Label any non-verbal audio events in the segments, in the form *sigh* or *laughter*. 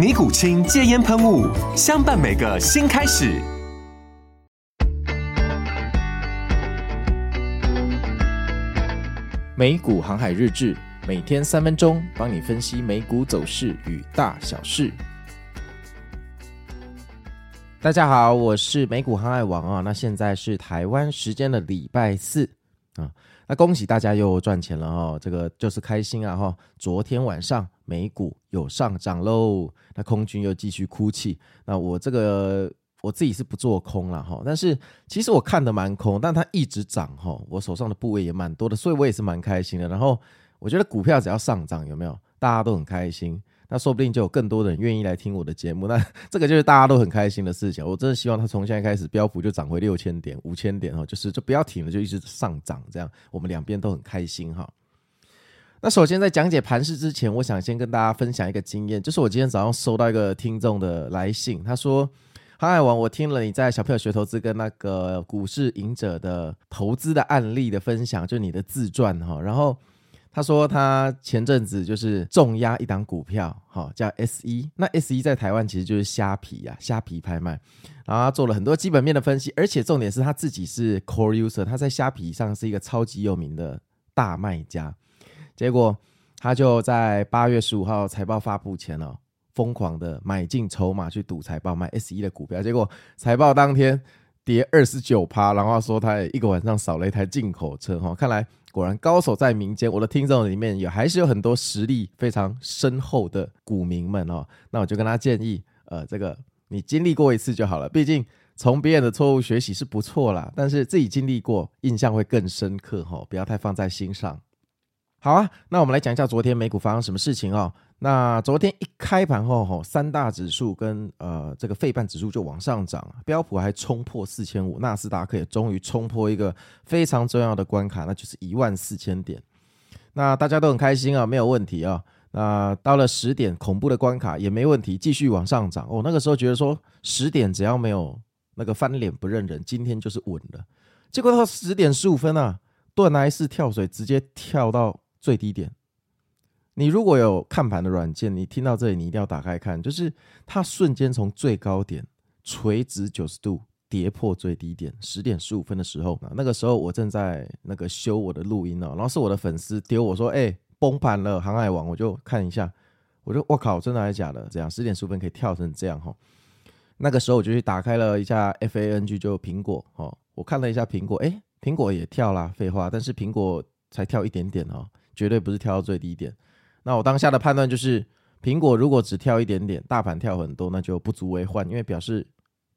尼古清戒烟喷雾，相伴每个新开始。美股航海日志，每天三分钟，帮你分析美股走势与大小事。大家好，我是美股航海王啊。那现在是台湾时间的礼拜四啊。那恭喜大家又赚钱了哦，这个就是开心啊哈！昨天晚上美股有上涨喽，那空军又继续哭泣。那我这个我自己是不做空了哈，但是其实我看的蛮空，但它一直涨哈，我手上的部位也蛮多的，所以我也是蛮开心的。然后我觉得股票只要上涨，有没有？大家都很开心。那说不定就有更多的人愿意来听我的节目，那 *laughs* 这个就是大家都很开心的事情。我真的希望他从现在开始标普就涨回六千点、五千点哦，就是就不要停了，就一直上涨，这样我们两边都很开心哈。那首先在讲解盘势之前，我想先跟大家分享一个经验，就是我今天早上收到一个听众的来信，他说：“航海王，我听了你在小朋友学投资跟那个股市赢者的投资的案例的分享，就你的自传哈，然后。”他说他前阵子就是重压一档股票，好叫 S 一，那 S 一在台湾其实就是虾皮呀，虾皮拍卖，然后他做了很多基本面的分析，而且重点是他自己是 Core User，他在虾皮上是一个超级有名的大卖家，结果他就在八月十五号财报发布前哦，疯狂的买进筹码去赌财报买 S 一的股票，结果财报当天跌二十九趴，然后说他一个晚上少了一台进口车哈，看来。果然高手在民间，我的听众里面也还是有很多实力非常深厚的股民们哦。那我就跟他建议，呃，这个你经历过一次就好了，毕竟从别人的错误学习是不错啦，但是自己经历过，印象会更深刻哈，不要太放在心上。好啊，那我们来讲一下昨天美股发生什么事情哦。那昨天一开盘后，吼，三大指数跟呃这个费半指数就往上涨，标普还冲破四千五，纳斯达克也终于冲破一个非常重要的关卡，那就是一万四千点。那大家都很开心啊，没有问题啊。那到了十点，恐怖的关卡也没问题，继续往上涨。哦，那个时候觉得说十点只要没有那个翻脸不认人，今天就是稳了。结果到十点十五分啊，断崖式跳水，直接跳到最低点。你如果有看盘的软件，你听到这里，你一定要打开看，就是它瞬间从最高点垂直九十度跌破最低点，十点十五分的时候，那个时候我正在那个修我的录音哦，然后是我的粉丝丢我说，哎、崩盘了，航海王，我就看一下，我就我靠，真的还是假的？这样十点十五分可以跳成这样哈？那个时候我就去打开了一下 FANG，就苹果哦，我看了一下苹果，哎，苹果也跳啦，废话，但是苹果才跳一点点哦，绝对不是跳到最低点。那我当下的判断就是，苹果如果只跳一点点，大盘跳很多，那就不足为患，因为表示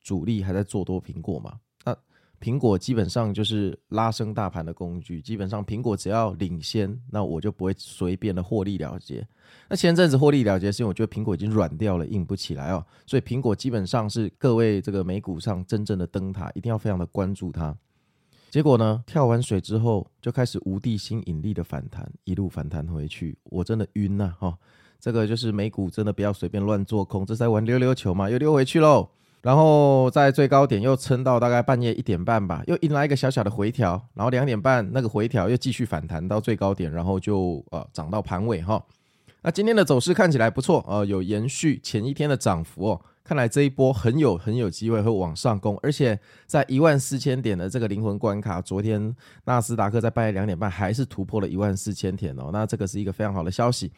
主力还在做多苹果嘛。那苹果基本上就是拉升大盘的工具，基本上苹果只要领先，那我就不会随便的获利了结。那前阵子获利了结是因为我觉得苹果已经软掉了，硬不起来哦，所以苹果基本上是各位这个美股上真正的灯塔，一定要非常的关注它。结果呢，跳完水之后就开始无地心引力的反弹，一路反弹回去，我真的晕呐！哈，这个就是美股，真的不要随便乱做空，这是在玩溜溜球嘛，又溜回去喽。然后在最高点又撑到大概半夜一点半吧，又迎来一个小小的回调，然后两点半那个回调又继续反弹到最高点，然后就呃涨到盘尾哈。那今天的走势看起来不错，呃，有延续前一天的涨幅哦。看来这一波很有很有机会会往上攻，而且在一万四千点的这个灵魂关卡，昨天纳斯达克在半夜两点半还是突破了一万四千点哦，那这个是一个非常好的消息。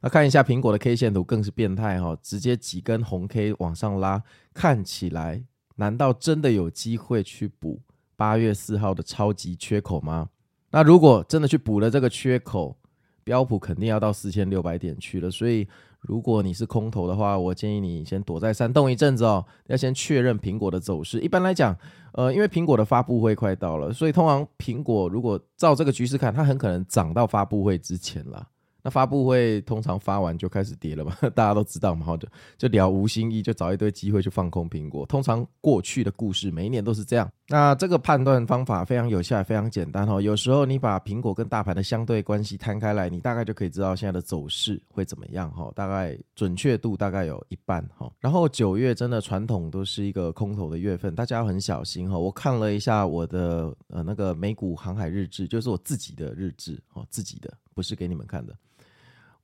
那看一下苹果的 K 线图更是变态哈，直接几根红 K 往上拉，看起来难道真的有机会去补八月四号的超级缺口吗？那如果真的去补了这个缺口，标普肯定要到四千六百点去了。所以，如果你是空头的话，我建议你先躲在山洞一阵子哦，要先确认苹果的走势。一般来讲，呃，因为苹果的发布会快到了，所以通常苹果如果照这个局势看，它很可能涨到发布会之前了。那发布会通常发完就开始跌了嘛，*laughs* 大家都知道嘛，就就了无新意，就找一堆机会去放空苹果。通常过去的故事每一年都是这样。那这个判断方法非常有效，也非常简单哈。有时候你把苹果跟大盘的相对关系摊开来，你大概就可以知道现在的走势会怎么样哈。大概准确度大概有一半哈。然后九月真的传统都是一个空头的月份，大家要很小心哈。我看了一下我的呃那个美股航海日志，就是我自己的日志哦，自己的不是给你们看的。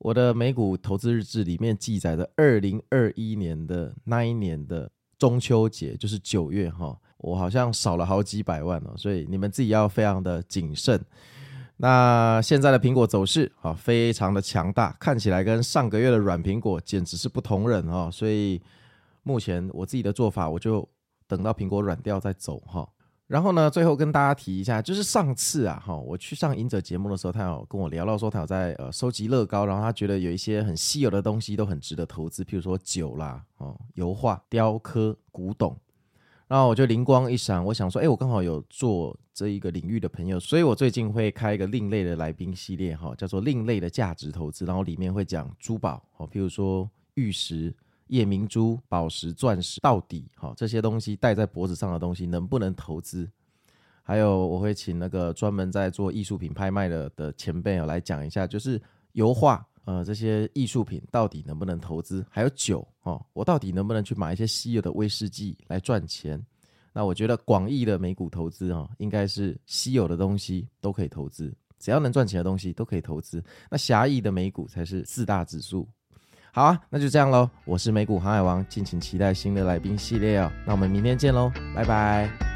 我的美股投资日志里面记载着二零二一年的那一年的中秋节，就是九月哈，我好像少了好几百万哦，所以你们自己要非常的谨慎。那现在的苹果走势啊，非常的强大，看起来跟上个月的软苹果简直是不同人哦，所以目前我自己的做法，我就等到苹果软掉再走哈。然后呢，最后跟大家提一下，就是上次啊，哈，我去上隐者节目的时候，他有跟我聊到说，他有在呃收集乐高，然后他觉得有一些很稀有的东西都很值得投资，譬如说酒啦，哦，油画、雕刻、古董。然后我就灵光一闪，我想说，哎，我刚好有做这一个领域的朋友，所以我最近会开一个另类的来宾系列，哈，叫做另类的价值投资，然后里面会讲珠宝，哦，譬如说玉石。夜明珠、宝石、钻石，到底哈这些东西戴在脖子上的东西能不能投资？还有我会请那个专门在做艺术品拍卖的的前辈来讲一下，就是油画呃这些艺术品到底能不能投资？还有酒哦，我到底能不能去买一些稀有的威士忌来赚钱？那我觉得广义的美股投资哈，应该是稀有的东西都可以投资，只要能赚钱的东西都可以投资。那狭义的美股才是四大指数。好啊，那就这样喽。我是美股航海王，敬请期待新的来宾系列哦。那我们明天见喽，拜拜。